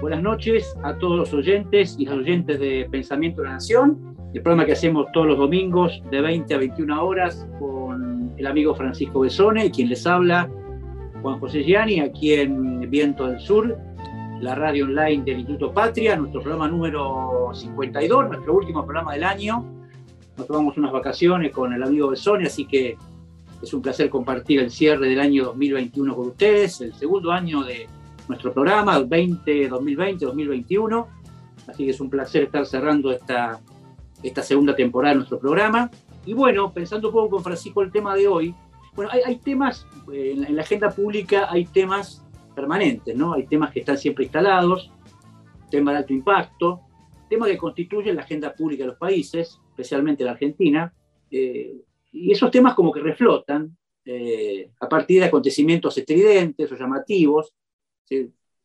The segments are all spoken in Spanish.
Buenas noches a todos los oyentes y las oyentes de Pensamiento de la Nación, el programa que hacemos todos los domingos de 20 a 21 horas con el amigo Francisco Besone, quien les habla, Juan José Gianni, aquí en Viento del Sur, la radio online del Instituto Patria, nuestro programa número 52, nuestro último programa del año. Nos tomamos unas vacaciones con el amigo Besone, así que es un placer compartir el cierre del año 2021 con ustedes, el segundo año de nuestro programa, 20, 2020, 2021. Así que es un placer estar cerrando esta, esta segunda temporada de nuestro programa. Y bueno, pensando un poco con Francisco el tema de hoy, bueno, hay, temas, eh, en la, agenda pública hay temas permanentes, ¿no? Hay temas que están siempre instalados, temas de alto impacto, temas que constituyen la agenda pública de los países, especialmente la Argentina, eh, y esos temas como que reflotan eh, a partir de acontecimientos estridentes o llamativos,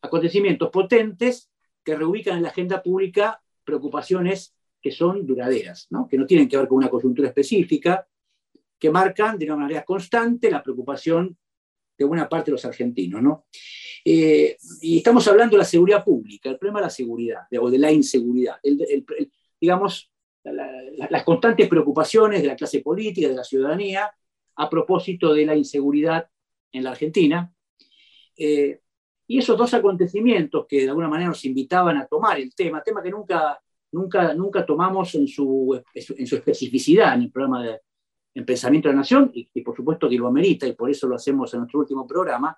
acontecimientos potentes que reubican en la agenda pública preocupaciones que son duraderas, que no tienen que ver con una coyuntura específica, que marcan de una manera constante la preocupación de buena parte de los argentinos. ¿no? Eh, y estamos hablando de la seguridad pública, el problema de la seguridad, o de la inseguridad. digamos, las constantes preocupaciones de la clase política, de la ciudadanía, a propósito de la inseguridad en la Argentina. Eh, y esos dos acontecimientos que de alguna manera nos invitaban a tomar el tema, tema que nunca, nunca, nunca tomamos en su, en su especificidad en el programa de en Pensamiento de la Nación, y, por supuesto que lo amerita, y por eso lo hacemos en nuestro último programa,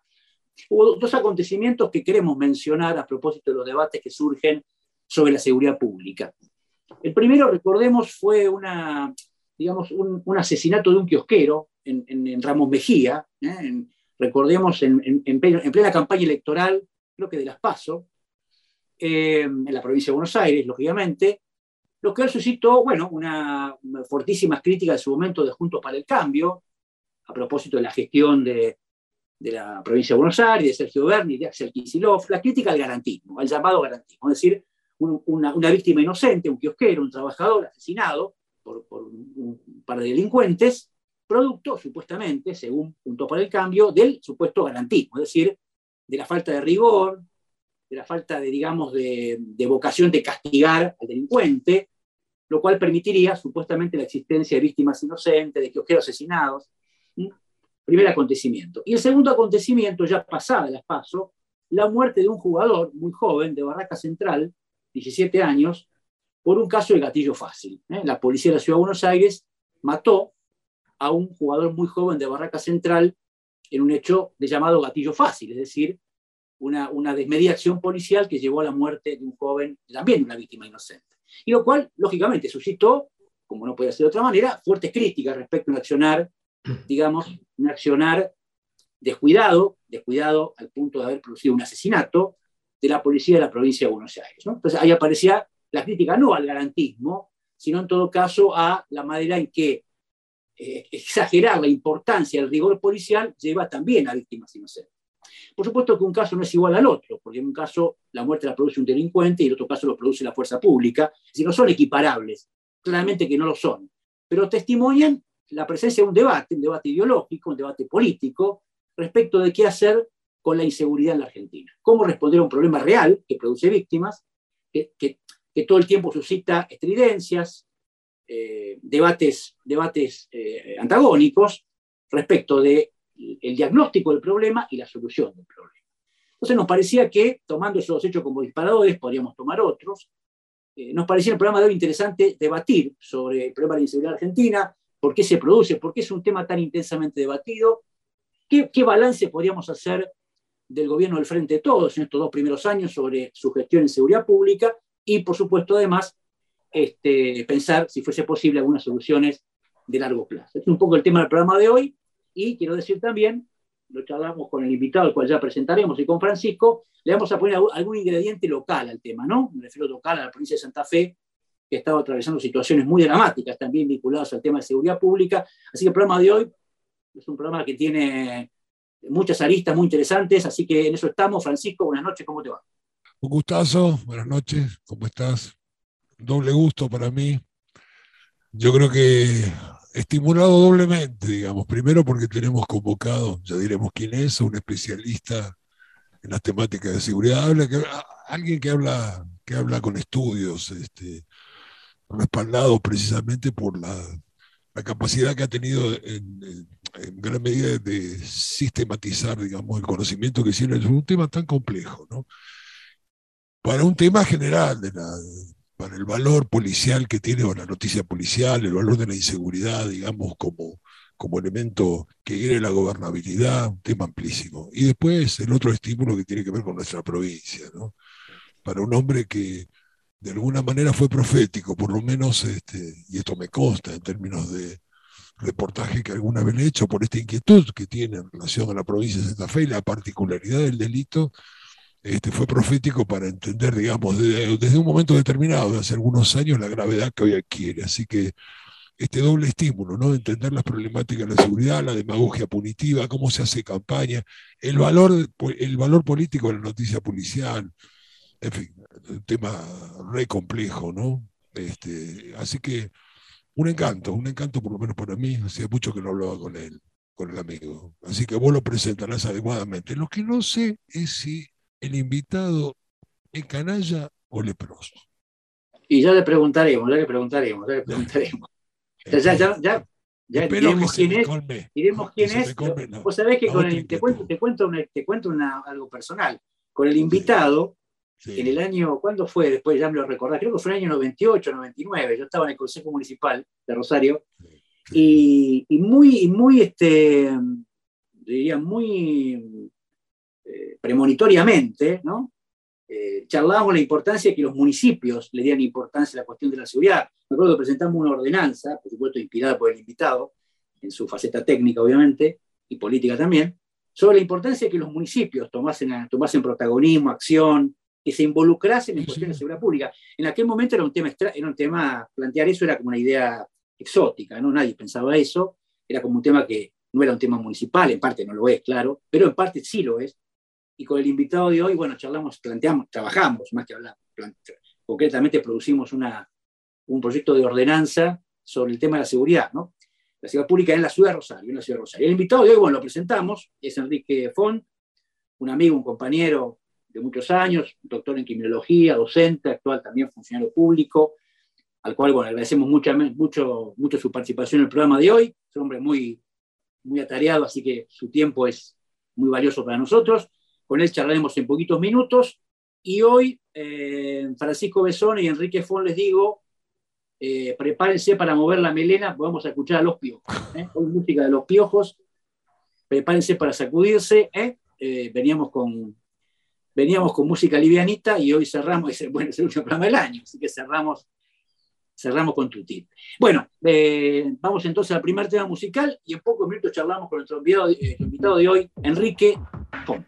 hubo dos acontecimientos que queremos mencionar a propósito de los debates que surgen sobre la seguridad pública. El primero, recordemos, fue una, digamos, un, asesinato de un kiosquero en, en, Ramos Mejía, ¿eh? recordemos, en, plena campaña electoral, creo que de las PASO, eh, en la provincia de Buenos Aires, lógicamente, lo que suscitó, bueno, una, fortísimas críticas en su momento de Juntos para el Cambio, a propósito de la gestión de, la provincia de Buenos Aires, de Sergio Berni, de Axel Kicillof, la crítica al garantismo, al llamado garantismo, es decir, una, víctima inocente, un kiosquero, un trabajador asesinado por, por un par de delincuentes, producto, supuestamente, según punto para el cambio, del supuesto garantismo, es decir, de la falta de rigor, de la falta de, digamos, de, vocación de castigar al delincuente, lo cual permitiría supuestamente la existencia de víctimas inocentes, de quiojeros asesinados. Primer acontecimiento. Y el segundo acontecimiento, ya pasada las paso, la muerte de un jugador muy joven de Barraca Central, 17 años, por un caso de gatillo fácil. ¿eh? La policía de la Ciudad de Buenos Aires mató a un jugador muy joven de Barraca Central en un hecho de llamado gatillo fácil, es decir, una, una desmedida acción policial que llevó a la muerte de un joven, también una víctima inocente. Y lo cual, lógicamente, suscitó, como no puede ser de otra manera, fuertes críticas respecto a un accionar, digamos, un accionar descuidado, descuidado al punto de haber producido un asesinato de la policía de la provincia de Buenos Aires. Entonces ahí aparecía la crítica no al garantismo, sino en todo caso a la manera en que eh, exagerar la importancia del rigor policial lleva también a víctimas inocentes. Por supuesto que un caso no es igual al otro, porque en un caso la muerte la produce un delincuente y en otro caso lo produce la fuerza pública, si no son equiparables, claramente que no lo son, pero testimonian la presencia de un debate, un debate ideológico, un debate político, respecto de qué hacer con la inseguridad en la Argentina, cómo responder a un problema real que produce víctimas, que, todo el tiempo suscita estridencias, eh, debates, debates eh, antagónicos respecto del el diagnóstico del problema y la solución del problema. Entonces nos parecía que, tomando esos hechos como disparadores, podríamos tomar otros. Eh, nos parecía el programa de hoy interesante debatir sobre el problema de la inseguridad argentina, por qué se produce, por qué es un tema tan intensamente debatido, qué, balance podríamos hacer del gobierno del Frente de Todos en estos dos primeros años sobre su gestión en seguridad pública y, por supuesto, además, este, pensar si fuese posible algunas soluciones de largo plazo. Este es un poco el tema del programa de hoy y quiero decir también, lo charlamos con el invitado al cual ya presentaremos y con Francisco, le vamos a poner algún ingrediente local al tema, ¿no? Me refiero local a la provincia de Santa Fe, que ha estado atravesando situaciones muy dramáticas también vinculadas al tema de seguridad pública. Así que el programa de hoy es un programa que tiene muchas aristas muy interesantes, así que en eso estamos. Francisco, buenas noches, ¿cómo te va? Un gustazo, buenas noches, ¿cómo estás? doble gusto para mí yo creo que estimulado doblemente, digamos. Primero porque tenemos convocado, ya diremos quién es, un especialista en las temáticas de seguridad, que, alguien que habla, que habla con estudios, este, respaldado precisamente por la, capacidad que ha tenido en, gran medida de sistematizar, digamos, el conocimiento que tiene. Es un tema tan complejo, ¿no? Para un tema general de la, para el valor policial que tiene o la noticia policial, el valor de la inseguridad, digamos, como, como elemento que viene la gobernabilidad, un tema amplísimo. Y después el otro estímulo que tiene que ver con nuestra provincia, ¿no? Para un hombre que de alguna manera fue profético, por lo menos, este, y esto me consta en términos de reportaje que alguna vez he hecho por esta inquietud que tiene en relación a la provincia de Santa Fe y la particularidad del delito, este, fue profético para entender, digamos, desde, un momento determinado, de hace algunos años, la gravedad que hoy adquiere. Así que este doble estímulo, ¿no? Entender las problemáticas de la seguridad, la demagogia punitiva, cómo se hace campaña, el valor, el valor político de la noticia policial, en fin, un tema re complejo, ¿no? Este, así que un encanto, un encanto por lo menos para mí, hacía mucho que no hablaba con él, con el amigo. Así que vos lo presentarás adecuadamente. Lo que no sé es si el invitado es canalla o leproso. Y ya le preguntaremos, ya le preguntaremos, ya le preguntaremos. Ya, ya, ya, ya diremos quién es. Diremos quién es. Vos sabés que con el, te, cuento, te cuento, te cuento una, algo personal. Con el invitado, en el año, ¿cuándo fue? Después ya me lo recordás, creo que fue en el año 98, 99. Yo estaba en el Consejo Municipal de Rosario y, y, muy, muy, este, diría, muy premonitoriamente, ¿no? Eh, charlábamos la importancia de que los municipios le dieran importancia a la cuestión de la seguridad. Me acuerdo que presentamos una ordenanza, por supuesto inspirada por el invitado, en su faceta técnica obviamente, y política también, sobre la importancia de que los municipios tomasen, tomasen protagonismo, acción, que se involucrasen en cuestiones de seguridad pública. En aquel momento era un tema, era un tema, plantear eso era como una idea exótica, ¿no? Nadie pensaba eso, era como un tema que no era un tema municipal, en parte no lo es, claro, pero en parte sí lo es, y con el invitado de hoy, bueno, charlamos, planteamos, trabajamos, más que hablamos, concretamente producimos una, un proyecto de ordenanza sobre el tema de la seguridad, ¿no? La seguridad pública en la ciudad de Rosario, en la ciudad de Rosario. El invitado de hoy, bueno, lo presentamos, es Enrique Font, un amigo, un compañero de muchos años, doctor en criminología, docente, actual también funcionario público, al cual, bueno, agradecemos mucho, mucho, mucho su participación en el programa de hoy. Es un hombre muy, muy atareado, así que su tiempo es muy valioso para nosotros. Con él charlaremos en poquitos minutos. Y hoy, eh, Francisco Besón y Enrique Fon les digo, eh, prepárense para mover la melena, vamos a escuchar a los piojos. ¿eh? Hoy música de los piojos. Prepárense para sacudirse. veníamos, con, veníamos con música livianita y hoy cerramos, bueno, es el último programa del año, así que cerramos cerramos con Tuti. Bueno, vamos entonces al primer tema musical y en pocos minutos charlamos con nuestro invitado, invitado de hoy, Enrique Font.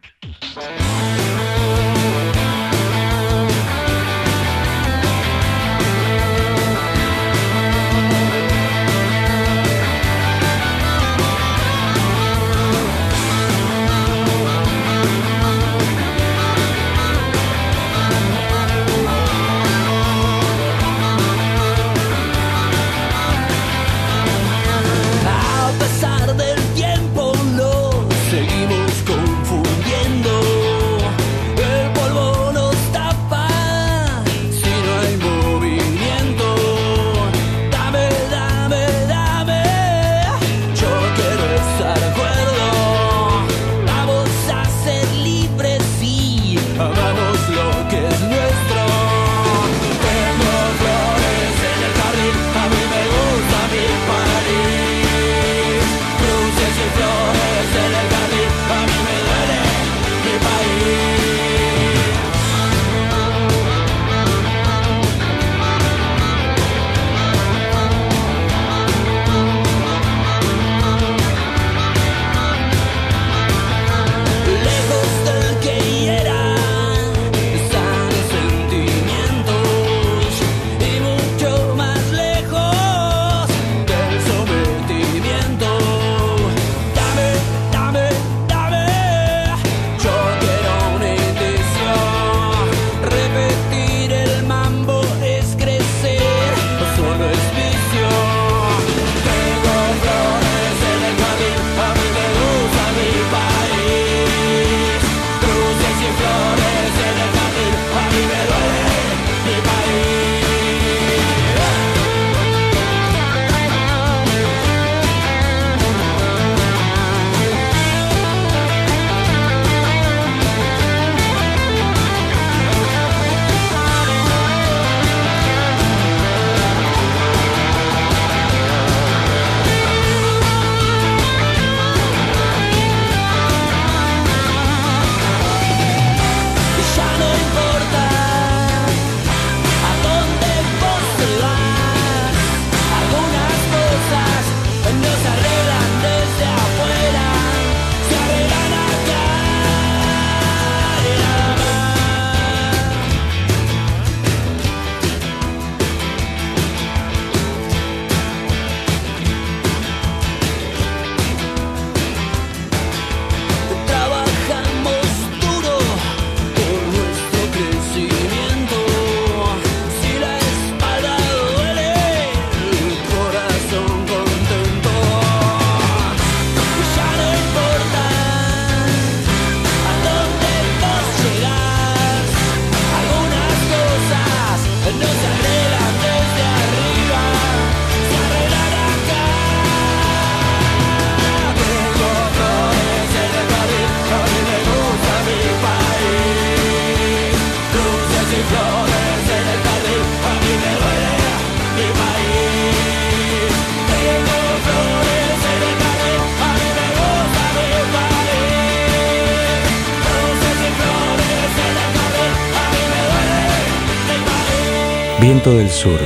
Viento del Sur,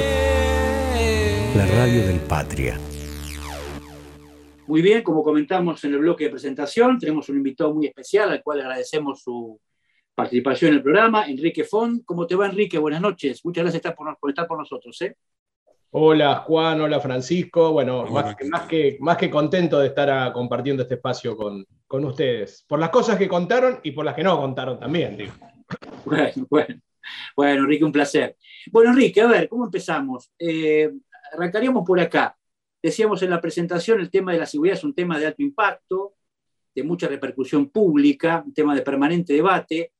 la radio del Patria. Muy bien, como comentamos en el bloque de presentación, tenemos un invitado muy especial al cual agradecemos su participación en el programa, Enrique Font. ¿Cómo te va, Enrique? Buenas noches. Muchas gracias por, estar por nosotros. ¿eh? Hola, Juan. Hola, Francisco. Bueno, más, que, más, que, contento de estar ah, compartiendo este espacio con, ustedes. Por las cosas que contaron y por las que no contaron también, digo. Bueno, bueno. Bueno, Enrique, un placer. Bueno, Enrique, a ver, ¿cómo empezamos? Eh, arrancaríamos por acá. Decíamos en la presentación, el tema de la seguridad es un tema de alto impacto, de mucha repercusión pública, un tema de permanente debate.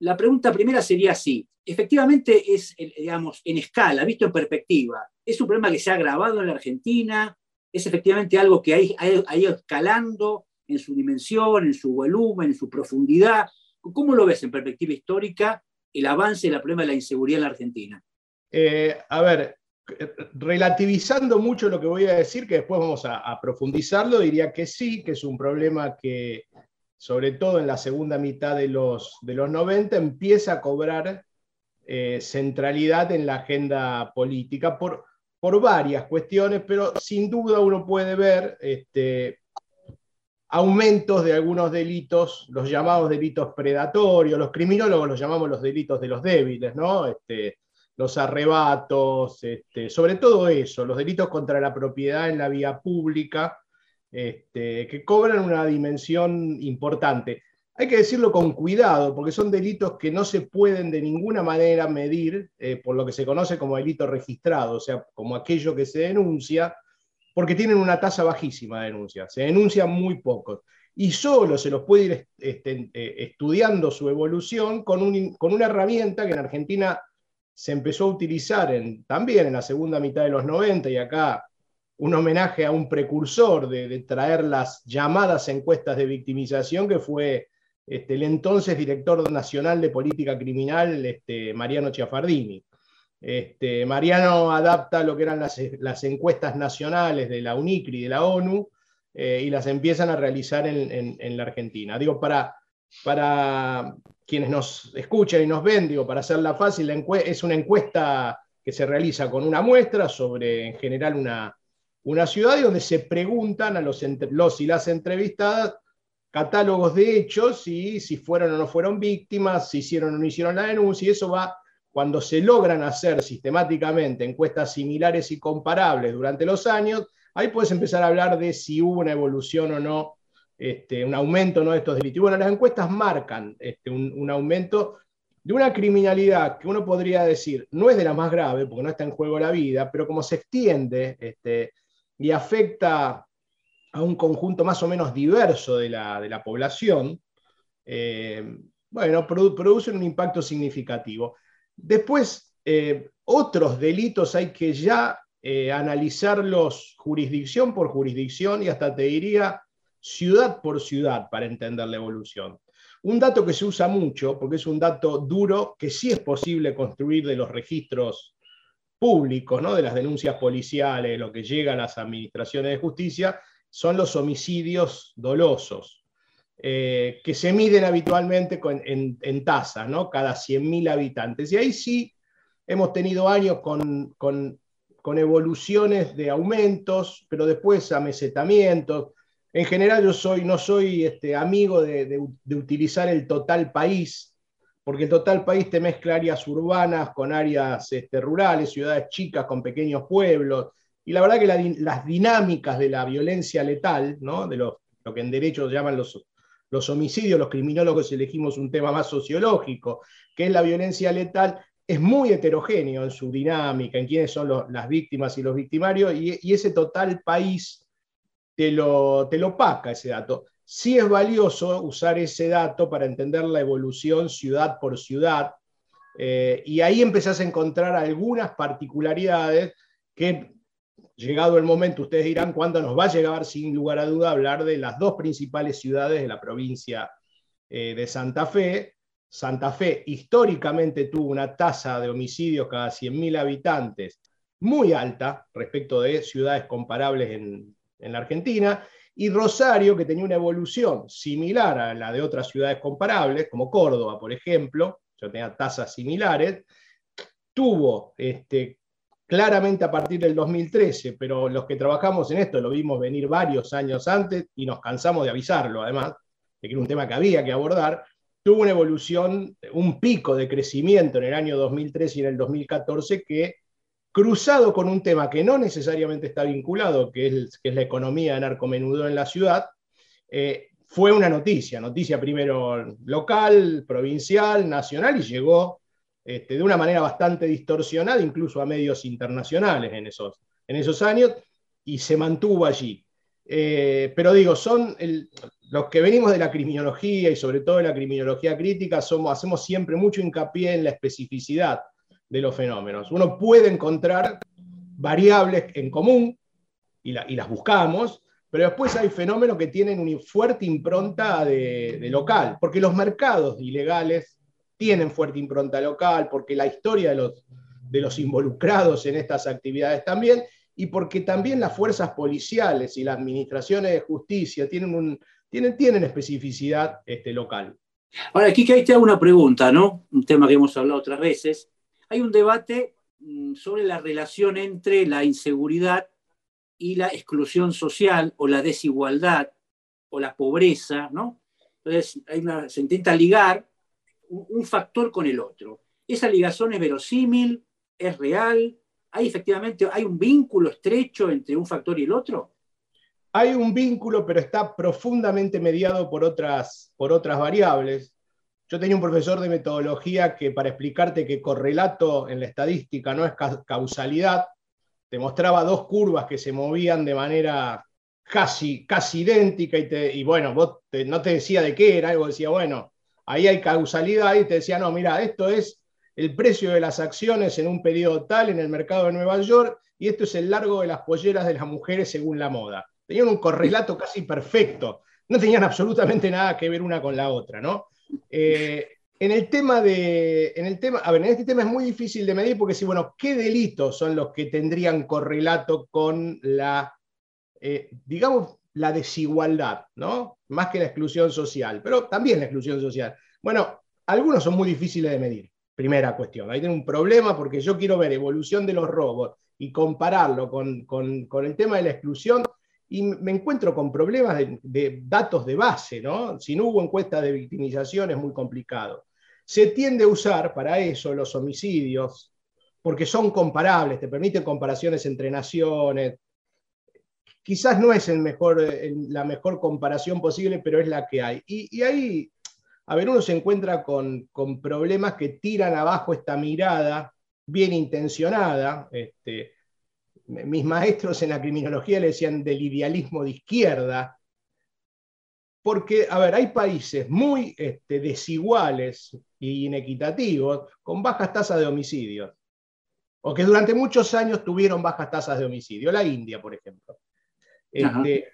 La pregunta primera sería así. Efectivamente es, digamos, en escala, visto en perspectiva, es un problema que se ha agravado en la Argentina, es efectivamente algo que ha ido escalando en su dimensión, en su volumen, en su profundidad. ¿Cómo lo ves en perspectiva histórica el avance del problema de la inseguridad en la Argentina? Eh, a ver, relativizando mucho lo que voy a decir, que después vamos a, profundizarlo, diría que sí, que es un problema que, sobre todo en la segunda mitad de los, de los 90, empieza a cobrar eh, centralidad en la agenda política por, por varias cuestiones, pero sin duda uno puede ver este, aumentos de algunos delitos, los llamados delitos predatorios, los criminólogos los llamamos los delitos de los débiles, ¿no? Este, los arrebatos, este, sobre todo eso, los delitos contra la propiedad en la vía pública, este, que cobran una dimensión importante. Hay que decirlo con cuidado, porque son delitos que no se pueden de ninguna manera medir eh, por lo que se conoce como delito registrado, o sea, como aquello que se denuncia, porque tienen una tasa bajísima de denuncias, se denuncian muy pocos. Y solo se los puede ir este, eh, estudiando su evolución con, una herramienta que en Argentina se empezó a utilizar también en la segunda mitad de los 90 y acá un homenaje a un precursor de, traer las llamadas encuestas de victimización que fue este, el entonces director nacional de política criminal, este, Mariano Chiafardini. Este, Mariano adapta lo que eran las, encuestas nacionales de la UNICRI y de la ONU eh, y las empiezan a realizar en, la Argentina. Digo, para, para quienes nos escuchan y nos ven, digo, para hacerla fácil, es una encuesta que se realiza con una muestra sobre, en general, una, una ciudad y donde se preguntan a los, los y las entrevistadas catálogos de hechos y si fueron o no fueron víctimas, si hicieron o no hicieron la denuncia, y eso va cuando se logran hacer sistemáticamente encuestas similares y comparables durante los años, ahí puedes empezar a hablar de si hubo una evolución o no este, un aumento ¿no? de estos delitos. bueno, las encuestas marcan este, un, aumento de una criminalidad que uno podría decir no es de la más grave, porque no está en juego la vida, pero como se extiende este, y afecta a un conjunto más o menos diverso de la, población, eh, bueno, produce un impacto significativo. Después, eh, otros delitos hay que ya eh, analizarlos jurisdicción por jurisdicción y hasta te diría ciudad por ciudad para entender la evolución. Un dato que se usa mucho, porque es un dato duro, que sí es posible construir de los registros públicos, ¿no? de las denuncias policiales, lo que llega a las administraciones de justicia, son los homicidios dolosos, eh, que se miden habitualmente en, en, tasas, ¿no? cada 100.000 habitantes. Y ahí sí hemos tenido años con, con, evoluciones de aumentos, pero después amesetamientos, en general yo soy, no soy este, amigo de, utilizar el total país, porque el total país te mezcla áreas urbanas con áreas este, rurales, ciudades chicas con pequeños pueblos, y la verdad que las dinámicas de la violencia letal, ¿no? de lo, que en derecho llaman los, los homicidios, los criminólogos elegimos un tema más sociológico, que es la violencia letal, es muy heterogéneo en su dinámica, en quiénes son las víctimas y los victimarios, y, ese total país te lo, te lo paca ese dato. Sí es valioso usar ese dato para entender la evolución ciudad por ciudad, eh, y ahí empezás a encontrar algunas particularidades que, llegado el momento, ustedes dirán cuándo nos va a llegar, sin lugar a duda, hablar de las dos principales ciudades de la provincia eh, de Santa Fe. Santa Fe históricamente tuvo una tasa de homicidios cada 100.000 habitantes muy alta respecto de ciudades comparables en, en la Argentina, y Rosario, que tenía una evolución similar a la de otras ciudades comparables, como Córdoba, por ejemplo, ya tenía tasas similares, tuvo este, claramente a partir del 2013, pero los que trabajamos en esto lo vimos venir varios años antes y nos cansamos de avisarlo, además, de que era un tema que había que abordar, tuvo una evolución, un pico de crecimiento en el año 2013 y en el 2014 que, cruzado con un tema que no necesariamente está vinculado, que es, la economía de narcomenudo en la ciudad, eh, fue una noticia, noticia primero local, provincial, nacional y llegó este, de una manera bastante distorsionada incluso a medios internacionales en esos, en esos años y se mantuvo allí. Eh, pero digo, son los que venimos de la criminología y sobre todo de la criminología crítica, somos, hacemos siempre mucho hincapié en la especificidad de los fenómenos. Uno puede encontrar variables en común y, las buscamos, pero después hay fenómenos que tienen una fuerte impronta de, local, porque los mercados ilegales tienen fuerte impronta local, porque la historia de los, de los involucrados en estas actividades también, y porque también las fuerzas policiales y las administraciones de justicia tienen, un, tienen, tienen especificidad este, local. Ahora, aquí que te hago una pregunta, ¿no? Un tema que hemos hablado otras veces. Hay un debate mm, sobre la relación entre la inseguridad y la exclusión social o la desigualdad o la pobreza, ¿no? Entonces, se intenta ligar un, factor con el otro. ¿Esa ligación es verosímil? ¿Es real? ¿Hay efectivamente hay un vínculo estrecho entre un factor y el otro? Hay un vínculo, pero está profundamente mediado por otras, por otras variables. Yo tenía un profesor de metodología que para explicarte que correlato en la estadística no es causalidad, te mostraba dos curvas que se movían de manera casi, casi idéntica y, te, y bueno, vos no te decía de qué era, algo decía, bueno, ahí hay causalidad y te decía, no, mira, esto es el precio de las acciones en un periodo tal en el mercado de Nueva York y esto es el largo de las polleras de las mujeres según la moda. Tenían un correlato casi perfecto, no tenían absolutamente nada que ver una con la otra, ¿no? Eh, en el tema de, en el tema, a ver, en este tema es muy difícil de medir porque si, bueno, ¿qué delitos son los que tendrían correlato con la, eh, digamos, la desigualdad, ¿no? Más que la exclusión social, pero también la exclusión social. Bueno, algunos son muy difíciles de medir. Primera cuestión. Ahí tiene un problema porque yo quiero ver evolución de los robos y compararlo con, el tema de la exclusión y me encuentro con problemas de, datos de base, ¿no? Si no hubo encuesta de victimización es muy complicado. Se tiende a usar para eso los homicidios porque son comparables, te permiten comparaciones entre naciones. Quizás no es mejor, la mejor comparación posible, pero es la que hay. Y, y ahí a ver, uno se encuentra con, problemas que tiran abajo esta mirada bien intencionada. Este, mis maestros en la criminología le decían del idealismo de izquierda, porque, a ver, hay países muy este, desiguales e inequitativos con bajas tasas de homicidios, o que durante muchos años tuvieron bajas tasas de homicidio, la India, por ejemplo. Este,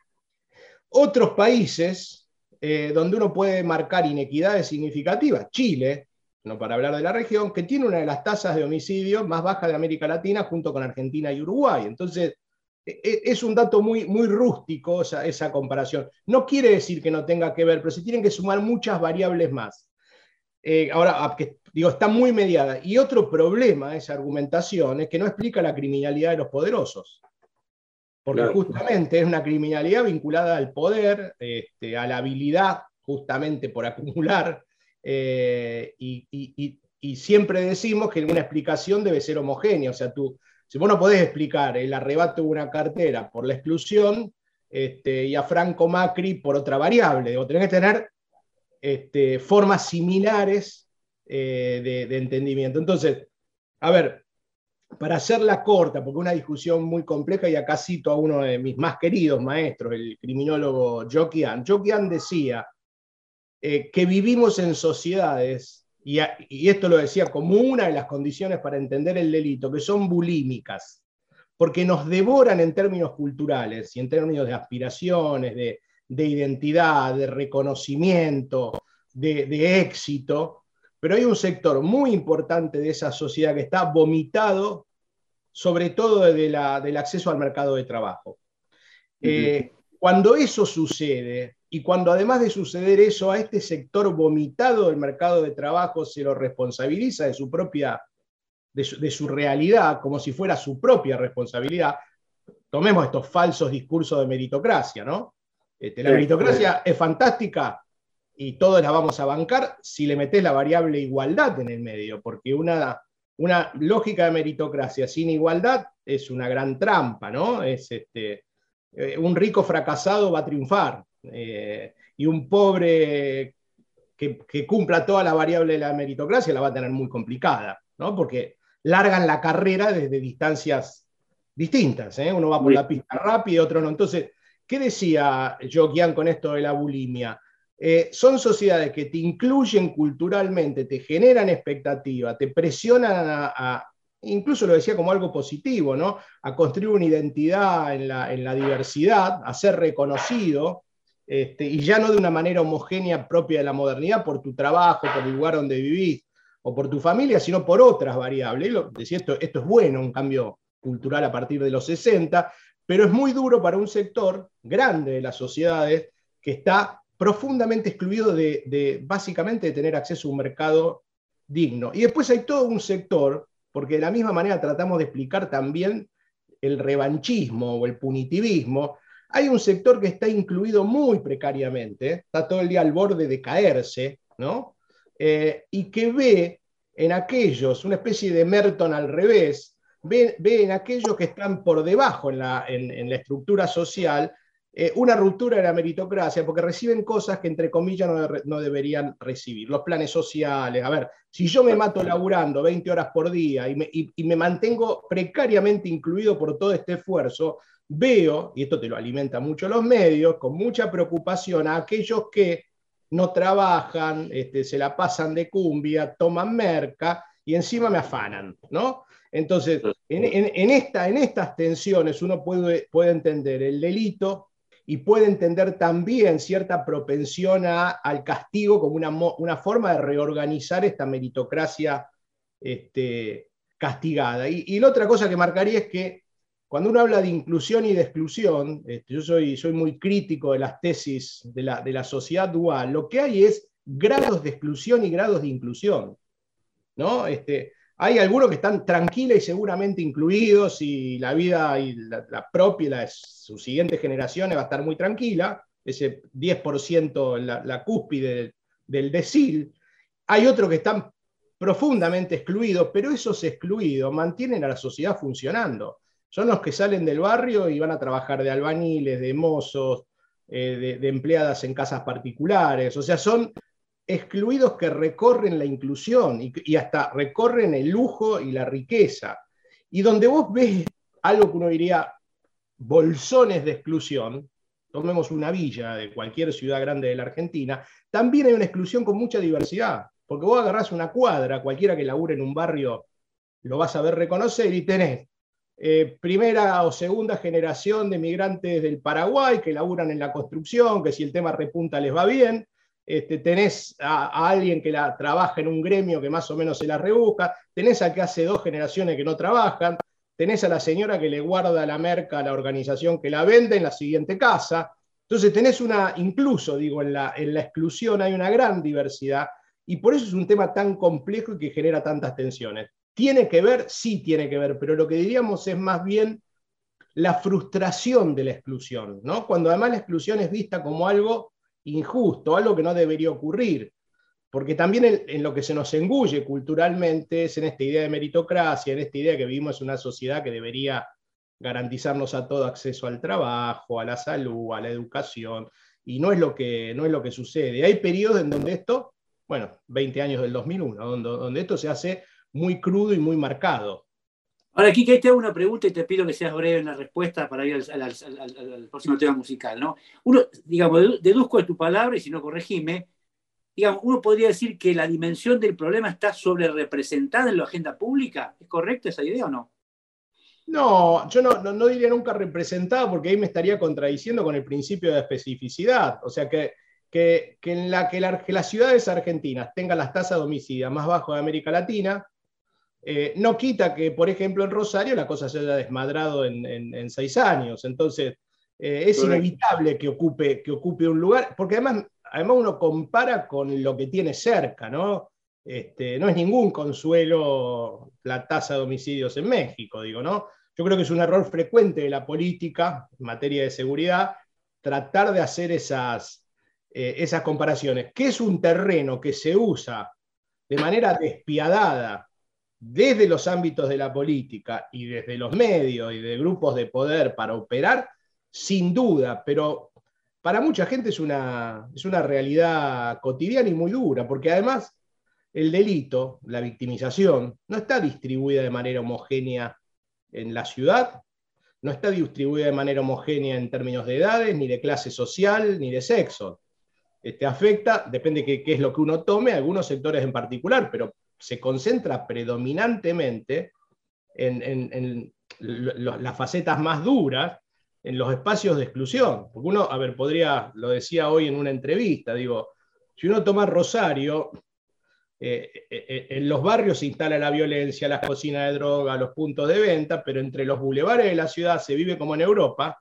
otros países eh, donde uno puede marcar inequidades significativas. Chile, no para hablar de la región, que tiene una de las tasas de homicidio más bajas de América Latina junto con Argentina y Uruguay. Entonces, e, e, es un dato muy, muy rústico esa, comparación. No quiere decir que no tenga que ver, pero se tienen que sumar muchas variables más. Eh, ahora, digo, está muy mediada. Y otro problema de esa argumentación es que no explica la criminalidad de los poderosos porque justamente es una criminalidad vinculada al poder, este, a la habilidad justamente por acumular, eh, y, siempre decimos que una explicación debe ser homogénea, o sea, tú, si vos no podés explicar el arrebato de una cartera por la exclusión, este, y a Franco Macri por otra variable, o tenés que tener este, formas similares eh, de, de entendimiento. Entonces, a ver, para hacerla corta, porque una discusión muy compleja, y acá cito a uno de mis más queridos maestros, el criminólogo Jokian. Jokian decía eh, que vivimos en sociedades, y, y, esto lo decía como una de las condiciones para entender el delito, que son bulímicas, porque nos devoran en términos culturales y en términos de aspiraciones, de, identidad, de reconocimiento, de éxito, pero hay un sector muy importante de esa sociedad que está vomitado, sobre todo del acceso al mercado de trabajo. Eh, cuando eso sucede, y cuando además de suceder eso, a este sector vomitado del mercado de trabajo se lo responsabiliza de su propia de su, realidad como si fuera su propia responsabilidad, tomemos estos falsos discursos de meritocracia, ¿no? Este, la meritocracia es fantástica y todos la vamos a bancar si le metes la variable igualdad en el medio, porque una, una lógica de meritocracia sin igualdad es una gran trampa, ¿no? Es este, eh, un rico fracasado va a triunfar eh, y un pobre que, que, cumpla toda la variable de la meritocracia la va a tener muy complicada, ¿no? Porque largan la carrera desde distancias distintas. ¿eh? Uno va por la pista rápida y otro no. Entonces, ¿qué decía Jokian con esto de la bulimia? Eh, son sociedades que te incluyen culturalmente, te generan expectativa, te presionan a, incluso lo decía como algo positivo, ¿no? A construir una identidad en la, diversidad, a ser reconocido, este, y ya no de una manera homogénea propia de la modernidad por tu trabajo, por el lugar donde vivís, o por tu familia, sino por otras variables. decía, esto, esto es bueno, un cambio cultural a partir de los 60, pero es muy duro para un sector grande de las sociedades que está profundamente excluido de, básicamente de tener acceso a un mercado digno. Y después hay todo un sector, porque de la misma manera tratamos de explicar también el revanchismo o el punitivismo, hay un sector que está incluido muy precariamente, está todo el día al borde de caerse, ¿no? Eh, y que ve en aquellos, una especie de Merton al revés, ve, en aquellos que están por debajo en la, en, la estructura social, eh, una ruptura de la meritocracia, porque reciben cosas que entre comillas no, deberían recibir. Los planes sociales, a ver, si yo me mato laburando 20 horas por día y me, mantengo precariamente incluido por todo este esfuerzo, veo, y esto te lo alimenta mucho los medios, con mucha preocupación a aquellos que no trabajan, este, se la pasan de cumbia, toman merca y encima me afanan, ¿no? Entonces, en, esta, en estas tensiones uno puede, entender el delito y puede entender también cierta propensión al castigo como una, una, forma de reorganizar esta meritocracia este, castigada. Y, y la otra cosa que marcaría es que cuando uno habla de inclusión y de exclusión, este, yo soy, soy muy crítico de las tesis de la, de la sociedad dual, lo que hay es grados de exclusión y grados de inclusión. ¿no? Este, hay algunos que están tranquilos y seguramente incluidos y la vida y la, propia, sus siguientes generaciones va a estar muy tranquila, ese 10% la, la cúspide del, decil. Hay otros que están profundamente excluidos, pero esos excluidos mantienen a la sociedad funcionando son los que salen del barrio y van a trabajar de albañiles, de mozos, eh, de, empleadas en casas particulares. O sea, son excluidos que recorren la inclusión y, hasta recorren el lujo y la riqueza. Y donde vos ves algo que uno diría bolsones de exclusión, tomemos una villa de cualquier ciudad grande de la Argentina, también hay una exclusión con mucha diversidad. Porque vos agarrás una cuadra, cualquiera que labure en un barrio lo vas a ver reconocer y tenés eh, primera o segunda generación de migrantes del Paraguay que laburan en la construcción, que si el tema repunta les va bien. Este, tenés a, alguien que la, trabaja en un gremio que más o menos se la rebusca, tenés a que hace dos generaciones que no trabajan, tenés a la señora que le guarda la merca a la organización que la vende en la siguiente casa. Entonces tenés una, incluso digo, en la, en la exclusión hay una gran diversidad y por eso es un tema tan complejo y que genera tantas tensiones. ¿Tiene que ver? Sí tiene que ver, pero lo que diríamos es más bien la frustración de la exclusión, ¿no? Cuando además la exclusión es vista como algo injusto, algo que no debería ocurrir. Porque también en, lo que se nos engulle culturalmente es en esta idea de meritocracia, en esta idea de que vivimos en una sociedad que debería garantizarnos a todo acceso al trabajo, a la salud, a la educación, y no es lo que, no es lo que sucede. Hay periodos en donde esto, bueno, 20 años del 2001, donde, donde esto se hace muy crudo y muy marcado. Ahora, aquí te hago una pregunta y te pido que seas breve en la respuesta para ir al, próximo tema musical. ¿no? Uno, digamos, deduzco de tu palabra y si no, corregime. Digamos, uno podría decir que la dimensión del problema está sobre representada en la agenda pública. ¿Es correcta esa idea o no? No, yo no, no, diría nunca representada porque ahí me estaría contradiciendo con el principio de especificidad. O sea que, que, en la, que, que las ciudades argentinas tengan las tasas de homicidio más bajas de América Latina, eh, no quita que, por ejemplo, en Rosario la cosa se haya desmadrado en, seis años. Entonces, eh, es inevitable que ocupe, que ocupe un lugar, porque además, además uno compara con lo que tiene cerca, ¿no? este, no es ningún consuelo la tasa de homicidios en México, digo, ¿no? Yo creo que es un error frecuente de la política en materia de seguridad tratar de hacer esas, eh, esas comparaciones. ¿Qué es un terreno que se usa de manera despiadada desde los ámbitos de la política y desde los medios y de grupos de poder para operar? Sin duda, pero para mucha gente es una, es una realidad cotidiana y muy dura, porque además el delito, la victimización, no está distribuida de manera homogénea en la ciudad, no está distribuida de manera homogénea en términos de edades, ni de clase social, ni de sexo. Este, afecta, depende de qué, es lo que uno tome, algunos sectores en particular, pero se concentra predominantemente en, las facetas más duras, en los espacios de exclusión. Porque uno, a ver, podría, lo decía hoy en una entrevista, digo, si uno toma Rosario, eh, eh, eh, en los barrios se instala la violencia, las cocinas de droga, los puntos de venta, pero entre los bulevares de la ciudad se vive como en Europa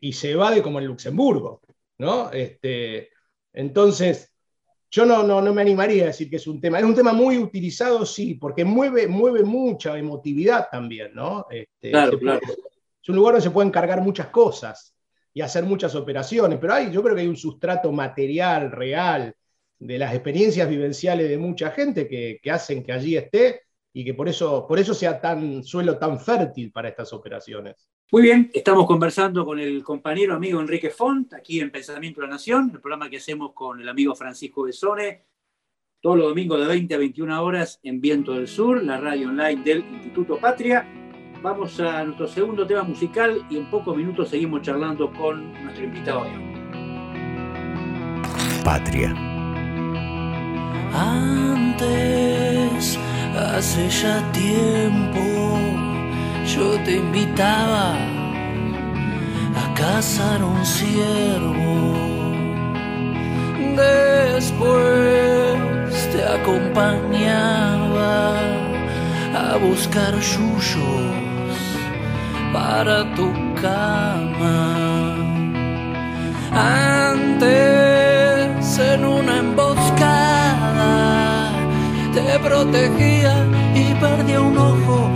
y se evade como en Luxemburgo. ¿no? Este, entonces, yo no, no, no, me animaría a decir que es un tema. Es un tema muy utilizado, sí, porque mueve, mueve mucha emotividad también. ¿no? Este, Es un lugar donde se pueden cargar muchas cosas y hacer muchas operaciones, pero hay, yo creo que hay un sustrato material, real, de las experiencias vivenciales de mucha gente que, hacen que allí esté y que por eso, por eso sea tan suelo tan fértil para estas operaciones. Muy bien, estamos conversando con el compañero amigo Enrique Font, aquí en Pensamiento de la Nación, el programa que hacemos con el amigo Francisco Besone, todos los domingos de 20 a 21 horas en Viento del Sur, la radio online del Instituto Patria. Vamos a nuestro segundo tema musical y en pocos minutos seguimos charlando con nuestro invitado hoy. Patria antes, hace ya tiempo, yo te invitaba a cazar un ciervo. Después te acompañaba a buscar yuyos para tu cama. Antes en una emboscada te protegía y perdía un ojo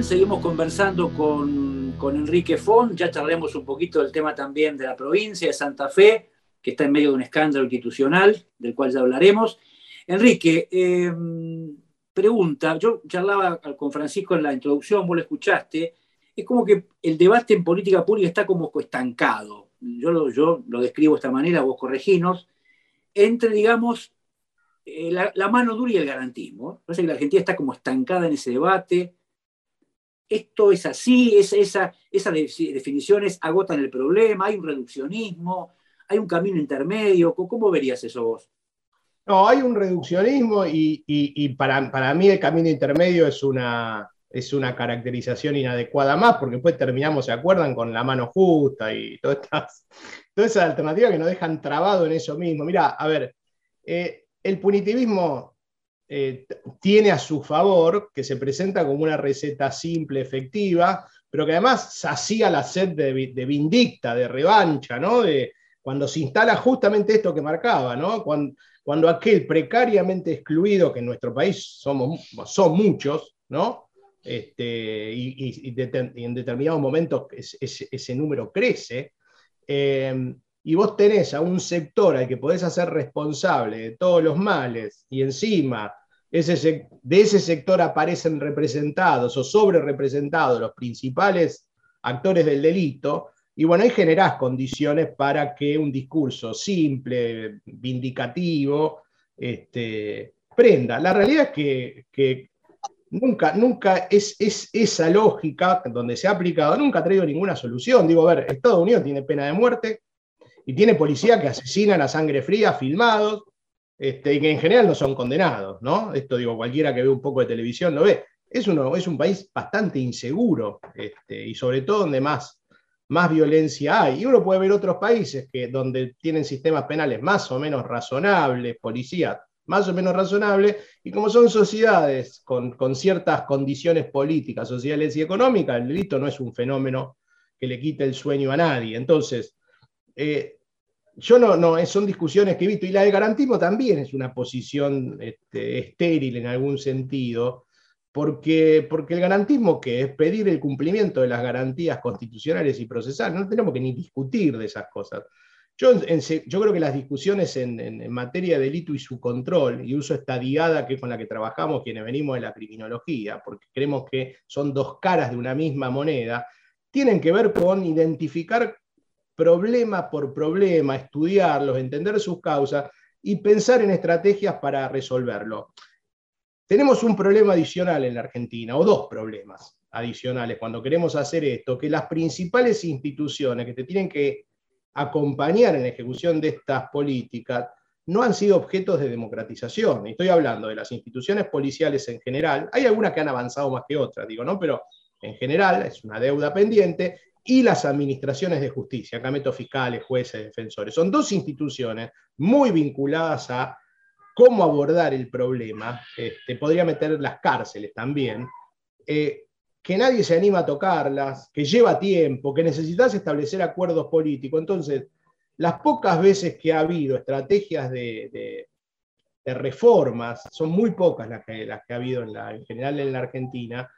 seguimos conversando con, con Enrique Font. Ya charlaremos un poquito del tema también de la provincia de Santa Fe, que está en medio de un escándalo institucional, del cual ya hablaremos. Enrique, eh, pregunta, yo charlaba con Francisco en la introducción, vos lo escuchaste, es como que el debate en política pública está como estancado. Yo lo, yo lo describo de esta manera, vos correginos, entre, digamos, eh, la, la mano dura y el garantismo. Parece que la Argentina está como estancada en ese debate esto es así, es, esa, esas de- definiciones agotan el problema, hay un reduccionismo, hay un camino intermedio. ¿Cómo, verías eso vos? No, hay un reduccionismo y, y- y para, para mí el camino intermedio es una, es una caracterización inadecuada más, porque después terminamos, ¿se acuerdan? Con la mano justa y todas estas, todas esas alternativas que nos dejan trabado en eso mismo. Mira, a ver, eh, el punitivismo eh, tiene a su favor que se presenta como una receta simple, efectiva, pero que además sacía la sed de, vi- de vindicta, de revancha, ¿no? De, cuando se instala justamente esto que marcaba, ¿no? Cuando, aquel precariamente excluido, que en nuestro país somos, son muchos, ¿no? Este, y, en determinados momentos es- es- ese número crece, eh, y vos tenés a un sector al que podés hacer responsable de todos los males, y encima de ese sector aparecen representados o sobre representados los principales actores del delito, y bueno, ahí generás condiciones para que un discurso simple, vindicativo, este, prenda. La realidad es que, nunca, nunca es, es esa lógica donde se ha aplicado, nunca ha traído ninguna solución. Digo, a ver, Estados Unidos tiene pena de muerte y tiene policía que asesinan a sangre fría, filmados, este, y que en general no son condenados, ¿no? Esto digo, cualquiera que ve un poco de televisión lo ve. Es, uno, es un país bastante inseguro este, y sobre todo donde más, más violencia hay. Y uno puede ver otros países que, donde tienen sistemas penales más o menos razonables, policías más o menos razonables, y como son sociedades con, con ciertas condiciones políticas, sociales y económicas, el delito no es un fenómeno que le quite el sueño a nadie. Entonces, eh, yo no, no, son discusiones que he visto, y la del garantismo también es una posición este, estéril en algún sentido, porque, porque el garantismo, que es pedir el cumplimiento de las garantías constitucionales y procesales, no tenemos que ni discutir de esas cosas. Yo, yo creo que las discusiones en, en, en, materia de delito y su control, y uso esta diada que es con la que trabajamos quienes venimos de la criminología, porque creemos que son dos caras de una misma moneda, tienen que ver con identificar problema por problema, estudiarlos, entender sus causas y pensar en estrategias para resolverlo. Tenemos un problema adicional en la Argentina, o dos problemas adicionales cuando queremos hacer esto, que las principales instituciones que te tienen que acompañar en la ejecución de estas políticas no han sido objetos de democratización. Estoy hablando de las instituciones policiales en general. Hay algunas que han avanzado más que otras, digo, ¿no? Pero en general es una deuda pendiente. Y las administraciones de justicia, acá meto fiscales, jueces, defensores. Son dos instituciones muy vinculadas a cómo abordar el problema, este, podría meter las cárceles también, eh, que nadie se anima a tocarlas, que lleva tiempo, que necesitas establecer acuerdos políticos. Entonces, las pocas veces que ha habido estrategias de, reformas, son muy pocas las que, las que ha habido en, general en la Argentina,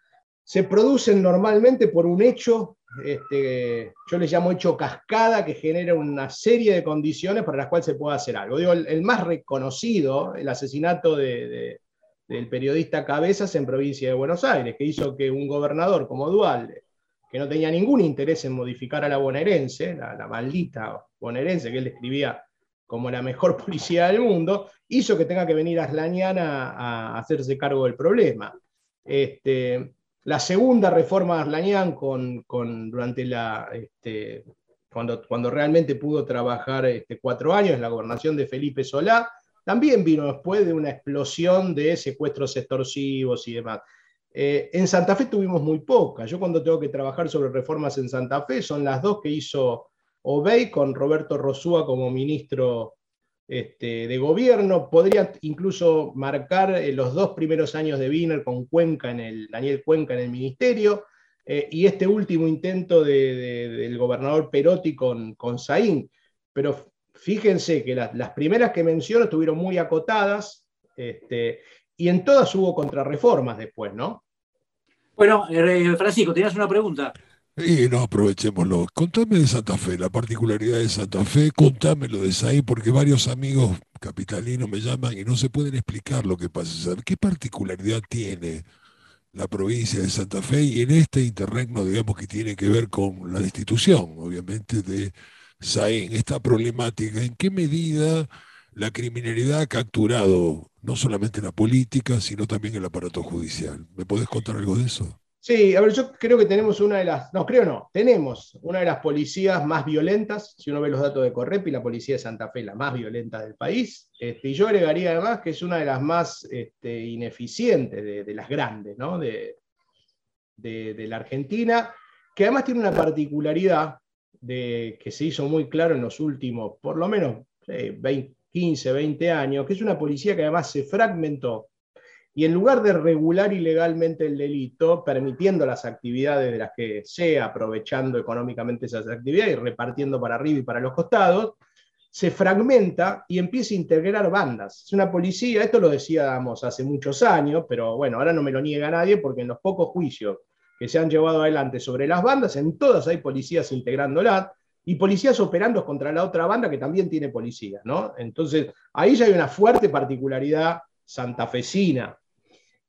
se producen normalmente por un hecho, este, yo le llamo hecho cascada, que genera una serie de condiciones para las cuales se puede hacer algo. Digo, el, más reconocido, el asesinato del periodista Cabezas en provincia de Buenos Aires, que hizo que un gobernador como Dualde, que no tenía ningún interés en modificar a la bonaerense, la, maldita bonaerense que él describía como la mejor policía del mundo, hizo que tenga que venir a Aslañana a, a hacerse cargo del problema. Este, la segunda reforma de Arlañán, con, durante la, este, cuando, cuando realmente pudo trabajar este, cuatro años, la gobernación de Felipe Solá, también vino después de una explosión de secuestros extorsivos y demás. Eh, en Santa Fe tuvimos muy pocas. Yo cuando tengo que trabajar sobre reformas en Santa Fe son las dos que hizo Obey con Roberto Rosúa como ministro este, de gobierno. Podría incluso marcar eh, los dos primeros años de Wiener con Cuenca en el, Daniel Cuenca en el ministerio eh, y este último intento del gobernador Perotti con, con Saín. Pero fíjense que las primeras que menciono estuvieron muy acotadas este, y en todas hubo contrarreformas después, ¿no? Bueno, eh, Francisco, tenías una pregunta. Y no, aprovechémoslo. Contame de Santa Fe, la particularidad de Santa Fe, contame lo de Saí, porque varios amigos capitalinos me llaman y no se pueden explicar lo que pasa. ¿Qué particularidad tiene la provincia de Santa Fe y en este interregno, digamos, que tiene que ver con la destitución, obviamente, de en esta problemática? ¿En qué medida la criminalidad ha capturado no solamente la política, sino también el aparato judicial? ¿Me podés contar algo de eso? Sí, a ver, yo creo que tenemos una de las, no, creo no, tenemos una de las policías más violentas, si uno ve los datos de Correpi, la policía de Santa Fe, la más violenta del país, este, y yo agregaría además que es una de las más este, ineficientes de, las grandes, ¿no? De, de, la Argentina, que además tiene una particularidad de, que se hizo muy claro en los últimos, por lo menos 15, 20 años, que es una policía que además se fragmentó y en lugar de regular ilegalmente el delito, permitiendo las actividades de las que sea, aprovechando económicamente esas actividades y repartiendo para arriba y para los costados, se fragmenta y empieza a integrar bandas. Es una policía, esto lo decíamos hace muchos años, pero bueno, ahora no me lo niega nadie porque en los pocos juicios que se han llevado adelante sobre las bandas, en todas hay policías integrándolas y policías operando contra la otra banda que también tiene policías, ¿no? Entonces, ahí ya hay una fuerte particularidad santafesina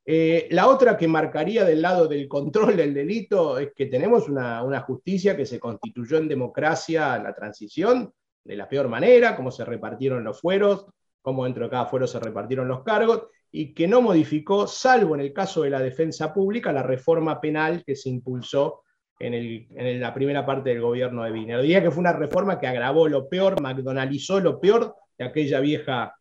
eh, la otra que marcaría del lado del control del delito es que tenemos una, justicia que se constituyó en democracia en la transición de la peor manera, cómo se repartieron los fueros, cómo dentro de cada fuero se repartieron los cargos, y que no modificó, salvo en el caso de la defensa pública, la reforma penal que se impulsó en, la primera parte del gobierno de Wiener. Diría que fue una reforma que agravó lo peor, McDonaldizó lo peor de aquella vieja,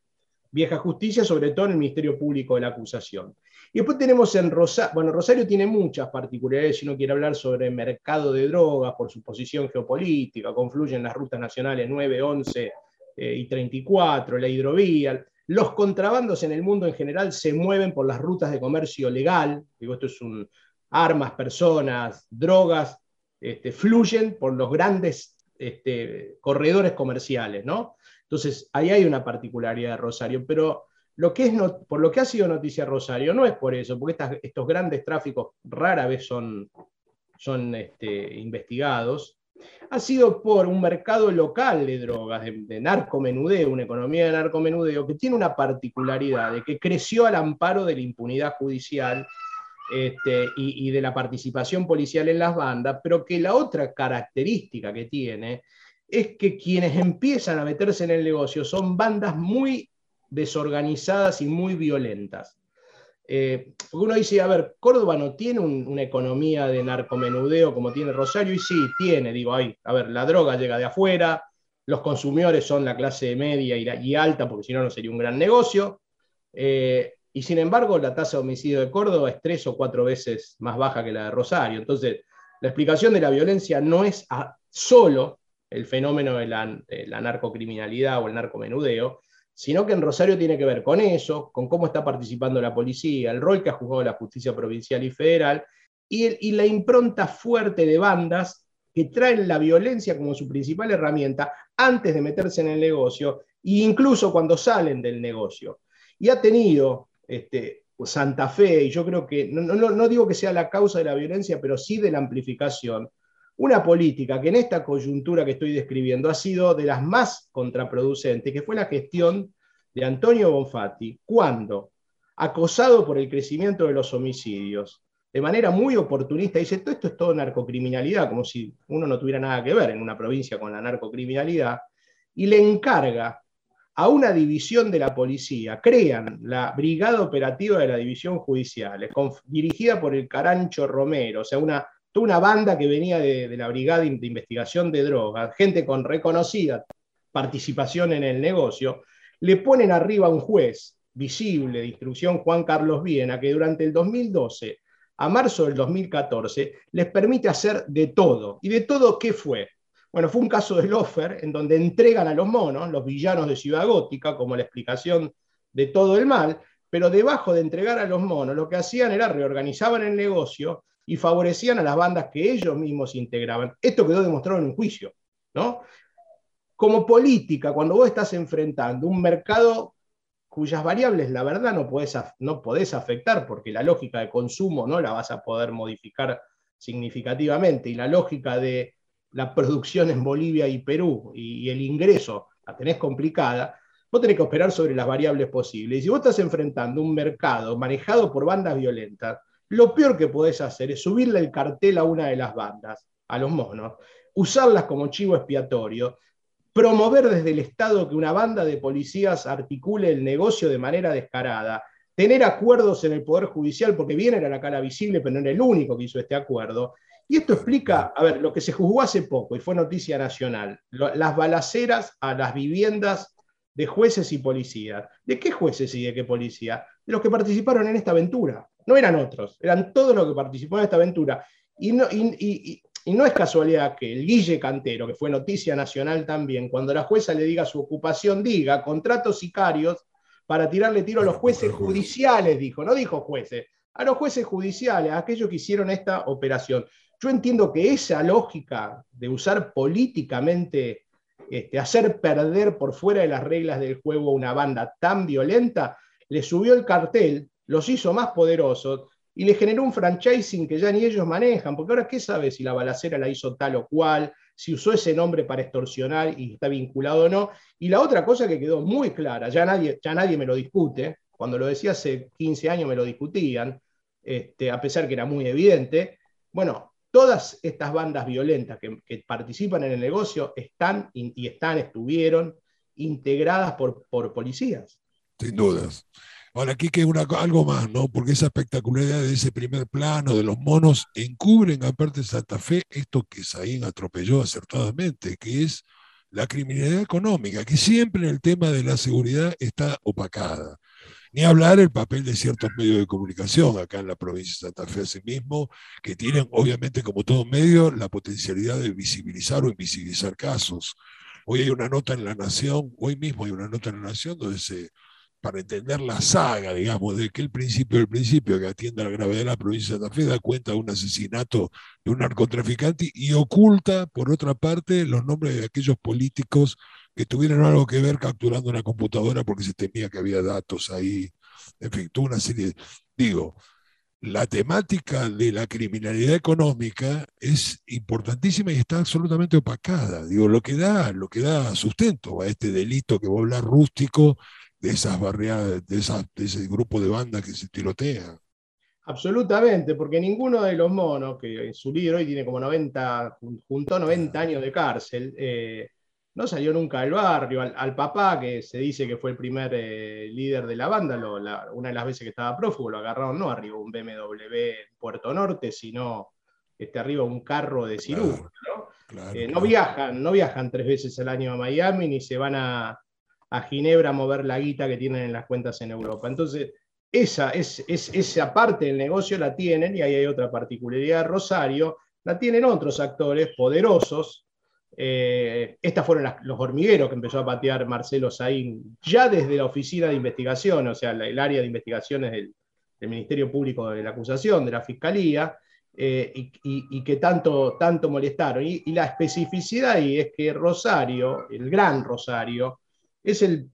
vieja justicia, sobre todo en el Ministerio Público de la Acusación. Y después tenemos en Rosario, bueno, Rosario tiene muchas particularidades si uno quiere hablar sobre el mercado de drogas por su posición geopolítica, confluyen las rutas nacionales 9, 11 eh, y 34, la hidrovía. Los contrabandos en el mundo en general se mueven por las rutas de comercio legal, digo, esto es un, armas, personas, drogas, este, fluyen por los grandes este, corredores comerciales, ¿no? Entonces, ahí hay una particularidad de Rosario, pero lo que es por lo que ha sido noticia Rosario no es por eso, porque estos grandes tráficos rara vez son, son este, investigados, ha sido por un mercado local de drogas, de, narcomenudeo, una economía de narcomenudeo que tiene una particularidad de que creció al amparo de la impunidad judicial este, y, de la participación policial en las bandas, pero que la otra característica que tiene es que quienes empiezan a meterse en el negocio son bandas muy desorganizadas y muy violentas. Eh, porque uno dice, a ver, Córdoba no tiene una economía de narcomenudeo como tiene Rosario, y sí, tiene, digo, ahí, a ver, la droga llega de afuera, los consumidores son la clase media y, alta, porque si no, no sería un gran negocio, eh, y sin embargo, la tasa de homicidio de Córdoba es tres o cuatro veces más baja que la de Rosario. Entonces, la explicación de la violencia no es solo el fenómeno de la, de la narcocriminalidad o el narcomenudeo, sino que en Rosario tiene que ver con eso, con cómo está participando la policía, el rol que ha jugado la justicia provincial y federal, y, el- y la impronta fuerte de bandas que traen la violencia como su principal herramienta antes de meterse en el negocio e incluso cuando salen del negocio. Y ha tenido este, Santa Fe, y yo creo que, no, no- no digo que sea la causa de la violencia, pero sí de la amplificación, una política que en esta coyuntura que estoy describiendo ha sido de las más contraproducentes, que fue la gestión de Antonio Bonfatti, cuando, acosado por el crecimiento de los homicidios, de manera muy oportunista, dice, todo esto es todo narcocriminalidad, como si uno no tuviera nada que ver en una provincia con la narcocriminalidad, y le encarga a una división de la policía, crean la Brigada Operativa de la División Judicial, dirigida por el Carancho Romero, o sea, una, toda una banda que venía de, la Brigada de Investigación de Drogas, gente con reconocida participación en el negocio, le ponen arriba a un juez visible de instrucción, Juan Carlos Viena, que durante el 2012 a marzo del 2014 les permite hacer de todo. ¿Y de todo qué fue? Bueno, fue un caso de Lofer en donde entregan a los monos, los villanos de Ciudad Gótica, como la explicación de todo el mal, pero debajo de entregar a los monos, lo que hacían era reorganizaban el negocio y favorecían a las bandas que ellos mismos integraban. Esto quedó demostrado en un juicio, ¿no? Como política, cuando vos estás enfrentando un mercado cuyas variables, la verdad, no podés, no afectar, porque la lógica de consumo no la vas a poder modificar significativamente, y la lógica de la producción en Bolivia y Perú y, y el ingreso la tenés complicada, vos tenés que operar sobre las variables posibles. Y si vos estás enfrentando un mercado manejado por bandas violentas, lo peor que podés hacer es subirle el cartel a una de las bandas, a los monos, usarlas como chivo expiatorio, promover desde el Estado que una banda de policías articule el negocio de manera descarada, tener acuerdos en el Poder Judicial, porque bien era la cara visible, pero no era el único que hizo este acuerdo. Y esto explica, a ver, lo que se juzgó hace poco y fue noticia nacional, las balaceras a las viviendas de jueces y policías. ¿De qué jueces y de qué policía? De los que participaron en esta aventura. No eran otros, eran todos los que participaron en esta aventura. Y no, es casualidad que el Guille Cantero, que fue noticia nacional también, cuando la jueza le diga su ocupación, diga contratos sicarios para tirarle tiro a los jueces judiciales, dijo, no dijo jueces, a los jueces judiciales, a aquellos que hicieron esta operación. Yo entiendo que esa lógica de usar políticamente, este, hacer perder por fuera de las reglas del juego a una banda tan violenta, le subió el cartel, los hizo más poderosos y le generó un franchising que ya ni ellos manejan, porque ahora qué sabe si la balacera la hizo tal o cual, si usó ese nombre para extorsionar y está vinculado o no. Y la otra cosa que quedó muy clara, ya nadie, ya nadie me lo discute, cuando lo decía hace 15 años me lo discutían, este, a pesar que era muy evidente, bueno, todas estas bandas violentas que, participan en el negocio están y y están, estuvieron integradas por, por policías. sin dudas. Ahora, aquí que una, algo más, ¿no? Porque esa espectacularidad de ese primer plano de los monos encubren, aparte de Santa Fe, esto que Saín atropelló acertadamente, que es la criminalidad económica, que siempre en el tema de la seguridad está opacada. Ni hablar el papel de ciertos medios de comunicación acá en la provincia de Santa Fe asimismo, que tienen obviamente como todo medio la potencialidad de visibilizar o invisibilizar casos. Hoy hay una nota en La Nación, hoy mismo hay una nota en La Nación donde se, para entender la saga, digamos, de que el principio del principio que atiende a la gravedad de la provincia de Santa Fe da cuenta de un asesinato de un narcotraficante y oculta, por otra parte, los nombres de aquellos políticos que tuvieron algo que ver capturando una computadora porque se temía que había datos ahí. En fin, toda una serie. de- Digo, la temática de la criminalidad económica es importantísima y está absolutamente opacada. Digo, lo que da, lo que da sustento a este delito que va a hablar rústico de esas barriadas, de, esas, de ese grupo de bandas que se tirotea. Absolutamente, porque ninguno de los monos, que en su libro hoy tiene como 90, jun- juntó 90 años de cárcel, eh, no salió nunca del barrio. Al, al papá, que se dice que fue el primer eh, líder de la banda, lo- la- una de las veces que estaba prófugo, lo agarraron no arriba un BMW en Puerto Norte, sino este, arriba un carro de cirugía. ¿no? Claro, Eh, no viajan, no viajan tres veces al año a Miami ni se van a, a Ginebra a mover la guita que tienen en las cuentas en Europa. Entonces, esa, es, es- esa parte del negocio la tienen, y ahí hay otra particularidad Rosario, la tienen otros actores poderosos, Eh, estas fueron los hormigueros que empezó a patear Marcelo Saín ya desde la oficina de investigación, o sea, el área de investigaciones del, Ministerio Público de la Acusación, de la Fiscalía, eh, y que tanto, tanto molestaron. Y, y la especificidad ahí es que Rosario, el Gran Rosario, es el,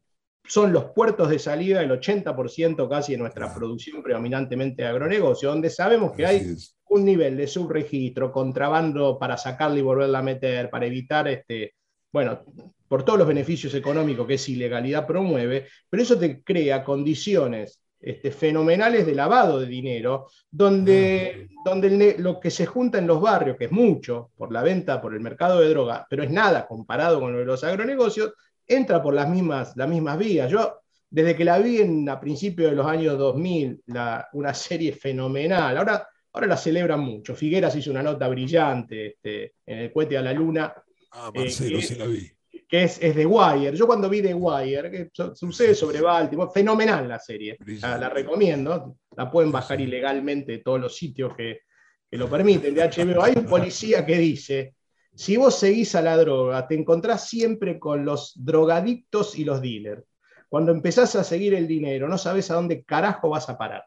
son los puertos de salida, el 80% casi de nuestra Claro. producción predominantemente de agronegocio, donde sabemos que hay es. un nivel de subregistro, contrabando para sacarla y volverla a meter, para evitar, este, bueno, por todos los beneficios económicos que esa ilegalidad promueve, pero eso te crea condiciones este, fenomenales de lavado de dinero, donde, donde el ne- lo que se junta en los barrios, que es mucho por la venta, por el mercado de droga, pero es nada comparado con lo de los agronegocios, entra por las mismas, las mismas vías. Yo, desde que la vi en, a principios de los años 2000, la- una serie fenomenal, ahora Ahora la celebran mucho. Figueras hizo una nota brillante este, en el cohete a la luna, Ah, Eh, Marcelo, que- sí la vi. que es, es de Wire. Yo cuando vi The Wire, que su- sucede sobre Baltimore, fenomenal la serie. La, la recomiendo. La pueden bajar Sí. ilegalmente de todos los sitios que, que lo permiten de HBO. Hay un policía que dice, si vos seguís a la droga, te encontrás siempre con los drogadictos y los dealers. Cuando empezás a seguir el dinero, no sabes a dónde carajo vas a parar.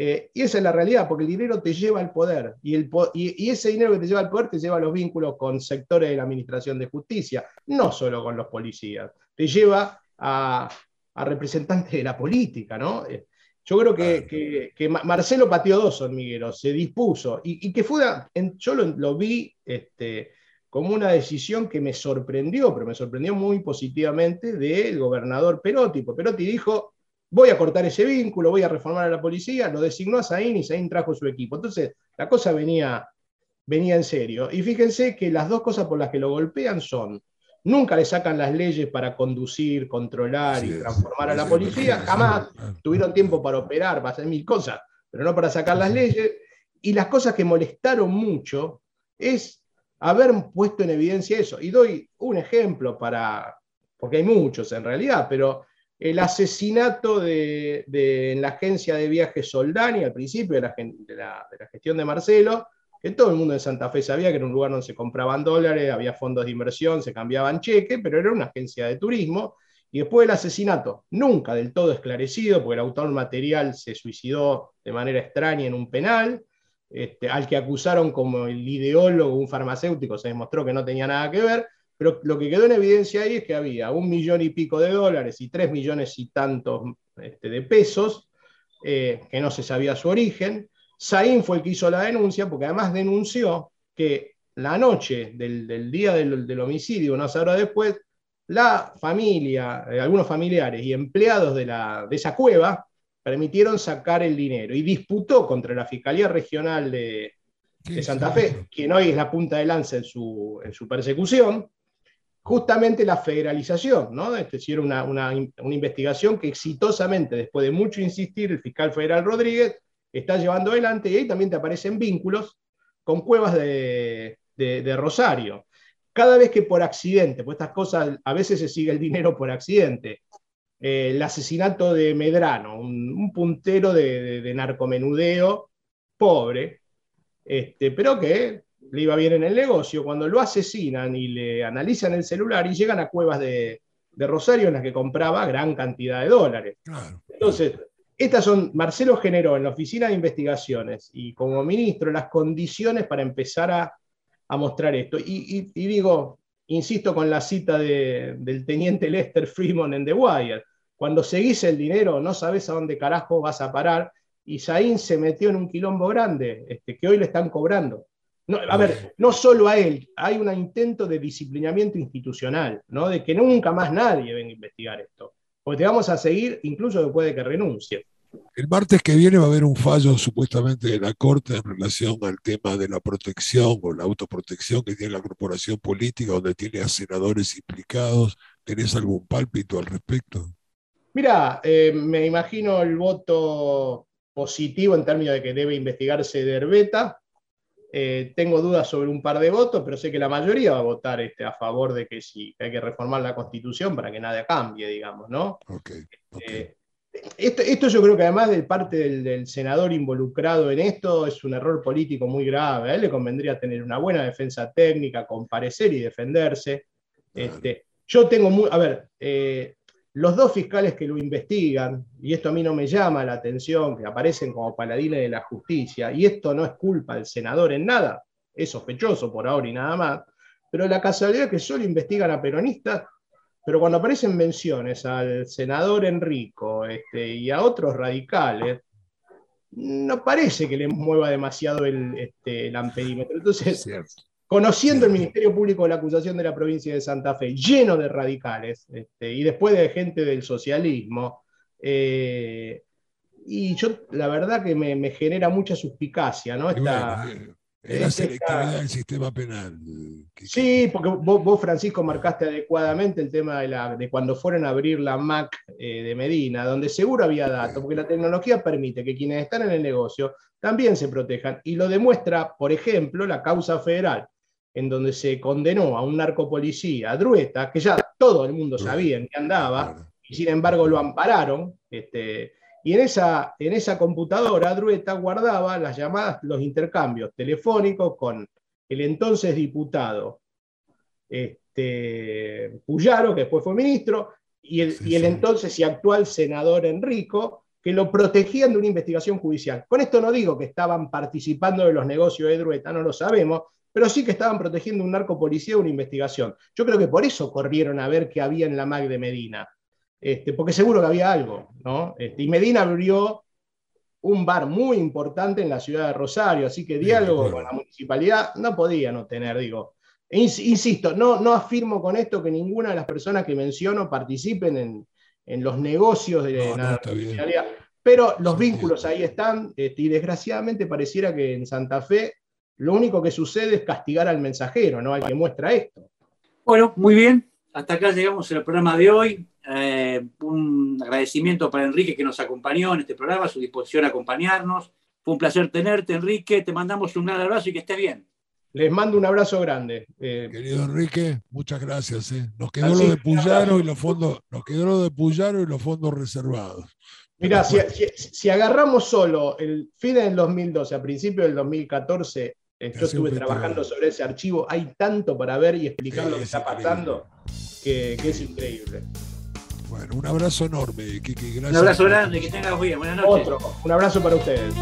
Eh, y esa es la realidad, porque el dinero te lleva al poder. Y, el po- y- y ese dinero que te lleva al poder te lleva a los vínculos con sectores de la administración de justicia, no solo con los policías. Te lleva a, a representantes de la política, ¿no? Eh, Yo creo que, que- que Ma- Marcelo pateó dos hormigueros, se dispuso, y, y que fue, una- en- yo lo, lo vi este, como una decisión que me sorprendió, pero me sorprendió muy positivamente del gobernador Perotti, porque Perotti dijo, voy a cortar ese vínculo, voy a reformar a la policía, lo designó a Saín y Saín trajo su equipo. Entonces, la cosa venía, venía en serio. Y fíjense que las dos cosas por las que lo golpean son, nunca le sacan las leyes para conducir, controlar y transformar a la Sí, policía, jamás tuvieron tiempo para operar, para hacer mil cosas, pero no para sacar las leyes. Y las cosas que molestaron mucho es haber puesto en evidencia eso. Y doy un ejemplo para, porque hay muchos en realidad, pero el asesinato de, en la agencia de viajes Soldani, al principio de la, de la- de la gestión de Marcelo, que todo el mundo en Santa Fe sabía que era un lugar donde se compraban dólares, había fondos de inversión, se cambiaban cheques, pero era una agencia de turismo. Y después del asesinato, nunca del todo esclarecido, porque el autor material se suicidó de manera extraña en un penal, este, al que acusaron como el ideólogo, un farmacéutico, se demostró que no tenía nada que ver, pero lo que quedó en evidencia ahí es que había un millón y pico de dólares y tres millones y tantos este, de pesos, eh, que no se sabía su origen. Saín fue el que hizo la denuncia, porque además denunció que la noche del, día del, del homicidio, unas horas después, la familia, eh, algunos familiares y empleados de, la, de esa cueva permitieron sacar el dinero y disputó contra la Fiscalía Regional de, Santa. Fe, quien hoy es la punta de lanza en su, en su persecución, justamente la federalización, ¿no? Es decir, una, una, una investigación que exitosamente, después de mucho insistir, el fiscal federal Rodríguez está llevando adelante y ahí también te aparecen vínculos con cuevas de, de- de Rosario. Cada vez que por accidente, pues estas cosas, a veces se sigue el dinero por accidente, eh, el asesinato de Medrano, un, un puntero de, de- de narcomenudeo pobre, este, pero que le iba bien en el negocio, cuando lo asesinan y le analizan el celular y llegan a cuevas de, de Rosario en las que compraba gran cantidad de dólares. Claro. Entonces, estas son, Marcelo generó en la Oficina de Investigaciones y como ministro las condiciones para empezar a, a mostrar esto. Y, y- y digo, insisto con la cita de- del teniente Lester Freeman en The Wire, cuando seguís el dinero no sabes a dónde carajo vas a parar, y Saín se metió en un quilombo grande, este, que hoy le están cobrando. No, a ver, no solo a él, hay un intento de disciplinamiento institucional, ¿no? de que nunca más nadie venga a investigar esto, porque te vamos a seguir incluso después de que renuncie. El martes que viene va a haber un fallo supuestamente de la Corte en relación al tema de la protección o la autoprotección que tiene la corporación política, donde tiene a senadores implicados. ¿Tenés algún pálpito al respecto? Mira, eh, me imagino el voto positivo en términos de que debe investigarse de Herbeta. Eh, tengo dudas sobre un par de votos, pero sé que la mayoría va a votar este, a favor de que sí, que hay que reformar la Constitución para que nada cambie, digamos, ¿no? Ok, ok. Eh, esto, esto yo creo que además de parte del, del senador involucrado en esto es un error político muy grave. A él le convendría tener una buena defensa técnica, comparecer y defenderse. Este, yo tengo muy, a ver, eh, los dos fiscales que lo investigan, y esto a mí no me llama la atención, que aparecen como paladines de la justicia, y esto no es culpa del senador en nada, es sospechoso por ahora y nada más, pero la casualidad es que solo investigan a peronistas, pero cuando aparecen menciones al senador Enrico este, y a otros radicales, no parece que les mueva demasiado el, este, el amperímetro. Entonces, Cierto. conociendo el Ministerio Público de la Acusación de la provincia de Santa Fe, lleno de radicales, este, y después de gente del socialismo, eh, y yo la verdad que me, me genera mucha suspicacia, ¿no? Esta- bueno, eh, es la esta- selectividad del sistema penal. Sí, porque vos, vos, Francisco, marcaste adecuadamente el tema de, la, de cuando fueron a abrir la MAC eh, de Medina, donde seguro había datos, porque la tecnología permite que quienes están en el negocio también se protejan. Y lo demuestra, por ejemplo, la causa federal, en donde se condenó a un narcopolicía, a Drueta, que ya todo el mundo sabía en qué andaba, y sin embargo lo ampararon. Este, y en esa, en esa computadora, Drueta guardaba las llamadas, los intercambios telefónicos con el entonces diputado este, Puyaro, que después fue ministro, y el, Sí, y el sí. entonces y actual senador Enrico, que lo protegían de una investigación judicial. Con esto no digo que estaban participando de los negocios de Drueta, no lo sabemos, pero sí que estaban protegiendo un narcopolicía de una investigación. Yo creo que por eso corrieron a ver qué había en la MAC de Medina, este, porque seguro que había algo, ¿no? Este, y Medina abrió un bar muy importante en la ciudad de Rosario, así que diálogo con la municipalidad no podía no tener, digo. Ins- Insisto, no, no afirmo con esto que ninguna de las personas que menciono participen en, en los negocios de No, no, la bien. municipalidad, pero los vínculos ahí están, este, y desgraciadamente pareciera que en Santa Fe lo único que sucede es castigar al mensajero, ¿no? Al que muestra esto. Bueno, muy bien. Hasta acá llegamos al programa de hoy. Eh, un agradecimiento para Enrique que nos acompañó en este programa, a su disposición a acompañarnos. Fue un placer tenerte, Enrique. Te mandamos un gran abrazo y que estés bien. Les mando un abrazo grande. Eh, Querido Enrique, muchas gracias. ¿eh? Nos quedó Así lo de Puyaro y los fondos, nos quedó lo de Puyaro y los fondos reservados. Mira, si, Bueno. si- si agarramos solo el fin del 2012 a principios del 2014, eh, yo estuve trabajando sobre ese archivo, hay tanto para ver y explicar Sí, lo que es está increíble. pasando que, que es increíble. Bueno, un abrazo enorme, Kiki. Gracias. Un abrazo grande, que tengas bien. Buenas noches. Otro, un abrazo para ustedes.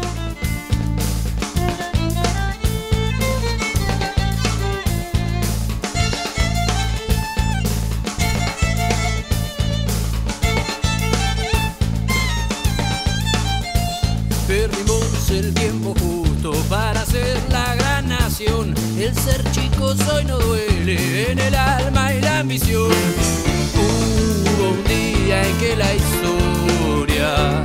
El ser chico hoy no duele en el alma y la ambición. Hubo un día en que la historia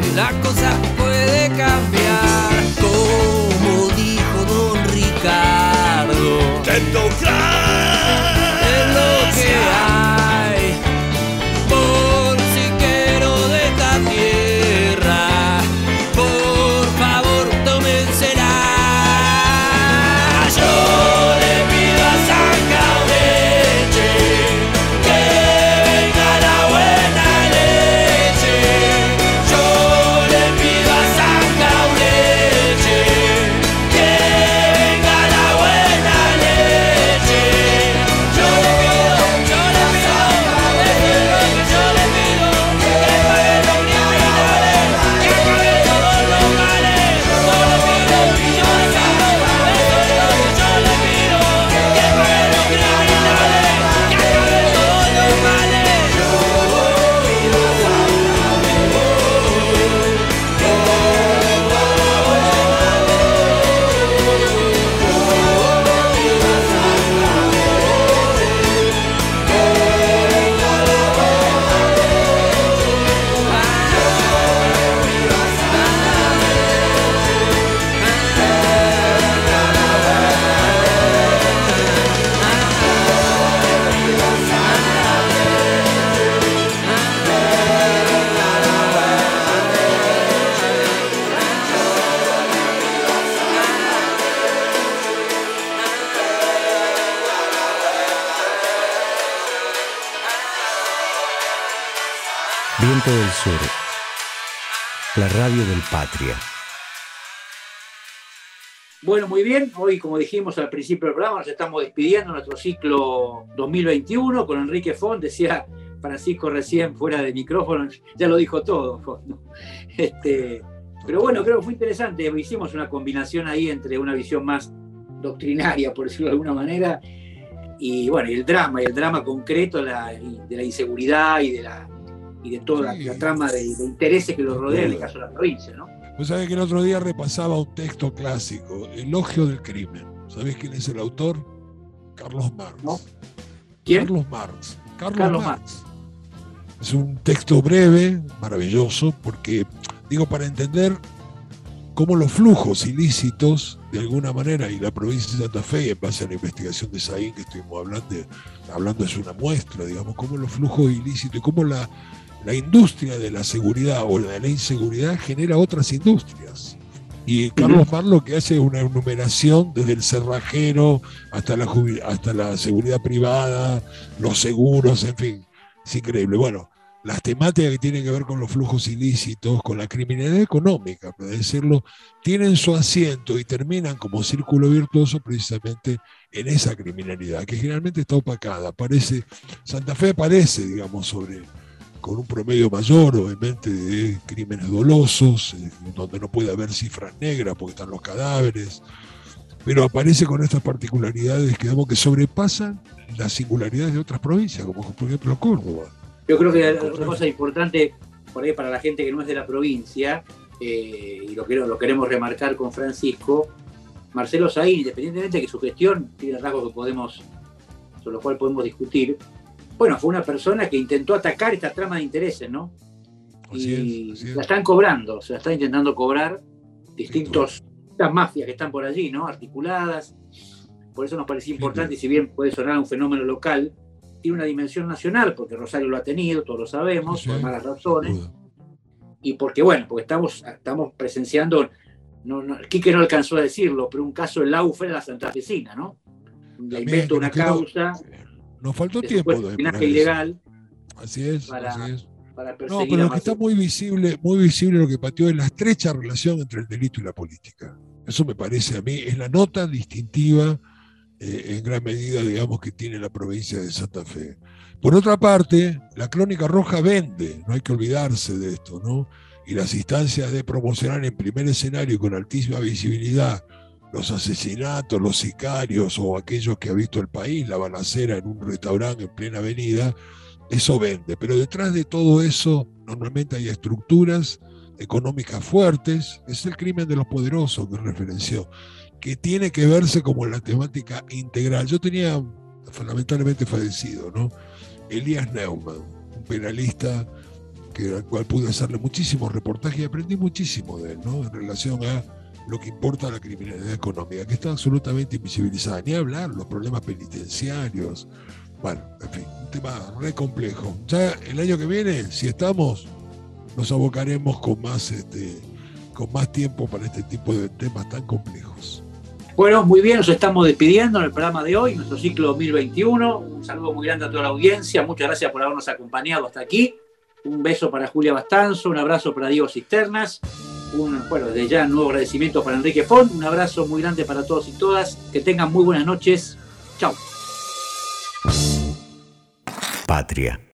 la cosa La radio del Patria. Bueno, muy bien. Hoy, como dijimos al principio del programa, nos estamos despidiendo de nuestro ciclo 2021 con Enrique Font. Decía Francisco recién fuera de micrófono, ya lo dijo todo. ¿no? Este, pero bueno, creo que fue interesante. Hicimos una combinación ahí entre una visión más doctrinaria, por decirlo de alguna manera, y bueno, el drama, y el drama concreto de la inseguridad y de, la, y de toda Sí. la, trama de, de intereses que lo rodean en el caso de la provincia, ¿no? Vos sabés que el otro día repasaba un texto clásico, Elogio del Crimen. ¿Sabés quién es el autor? Carlos Marx. No. ¿Quién? Carlos Marx. Carlos, Carlos Marx. Es un texto breve, maravilloso, porque, digo, para entender cómo los flujos ilícitos, de alguna manera, y la provincia de Santa Fe, en base a la investigación de Saín que estuvimos hablando, hablando es una muestra, digamos, cómo los flujos ilícitos y cómo la, la industria de la seguridad o la de la inseguridad genera otras industrias. Y Carlos Marx lo que hace es una enumeración desde el cerrajero hasta la, hasta la seguridad privada, los seguros, en fin, es increíble. Bueno, las temáticas que tienen que ver con los flujos ilícitos, con la criminalidad económica, para decirlo, tienen su asiento y terminan como círculo virtuoso precisamente en esa criminalidad, que generalmente está opacada. Parece, Santa Fe aparece, digamos, sobre con un promedio mayor, obviamente, de crímenes dolosos, eh, donde no puede haber cifras negras porque están los cadáveres, pero aparece con estas particularidades que, digamos, que sobrepasan las singularidades de otras provincias, como por ejemplo Córdoba. Yo creo que otra cosa importante por ahí para la gente que no es de la provincia, eh, y lo, lo queremos remarcar con Francisco, Marcelo Saín, independientemente de que su gestión tiene rasgos que podemos, sobre los cuales podemos discutir, bueno, fue una persona que intentó atacar esta trama de intereses, ¿no? Así y es, así es. la están cobrando, se la están intentando cobrar distintos, estas mafias que están por allí, ¿no? Articuladas. Por eso nos parecía importante, y si bien puede sonar un fenómeno local, tiene una dimensión nacional, porque Rosario lo ha tenido, todos lo sabemos, Sí, por malas razones, duda. y porque, bueno, porque estamos, estamos presenciando, no, no, Quique no alcanzó a decirlo, pero un caso del Laufer de la santafesina, ¿no? La También, invento una no- causa Nos faltó de tiempo. también espionaje ilegal Así es, para así es. para No, pero lo que está muy visible, muy visible lo que pateó es la estrecha relación entre el delito y la política. Eso me parece a mí, es la nota distintiva eh, en gran medida, digamos, que tiene la provincia de Santa Fe. Por otra parte, la crónica roja vende, no hay que olvidarse de esto, ¿no? Y las instancias de promocionar en primer escenario y con altísima visibilidad los asesinatos, los sicarios o aquellos que ha visto el país, la balacera en un restaurante en plena avenida, eso vende. Pero detrás de todo eso normalmente hay estructuras económicas fuertes, es el crimen de los poderosos que referenció, que tiene que verse como la temática integral. Yo tenía, lamentablemente fallecido, ¿no? Elías Neumann, un penalista que, al cual pude hacerle muchísimos reportajes y aprendí muchísimo de él, ¿no? En relación a lo que importa la criminalidad económica, que está absolutamente invisibilizada. Ni hablar los problemas penitenciarios. Bueno, en fin, un tema re complejo. Ya el año que viene, si estamos, nos abocaremos con más, este, con más tiempo para este tipo de temas tan complejos. Bueno, muy bien, nos estamos despidiendo en el programa de hoy, nuestro ciclo 2021. Un saludo muy grande a toda la audiencia. Muchas gracias por habernos acompañado hasta aquí. Un beso para Julia Bastanzo, un abrazo para Diego Cisternas. Bueno, desde ya nuevo agradecimiento para Enrique Font. Un abrazo muy grande para todos y todas. Que tengan muy buenas noches. Chao. Patria.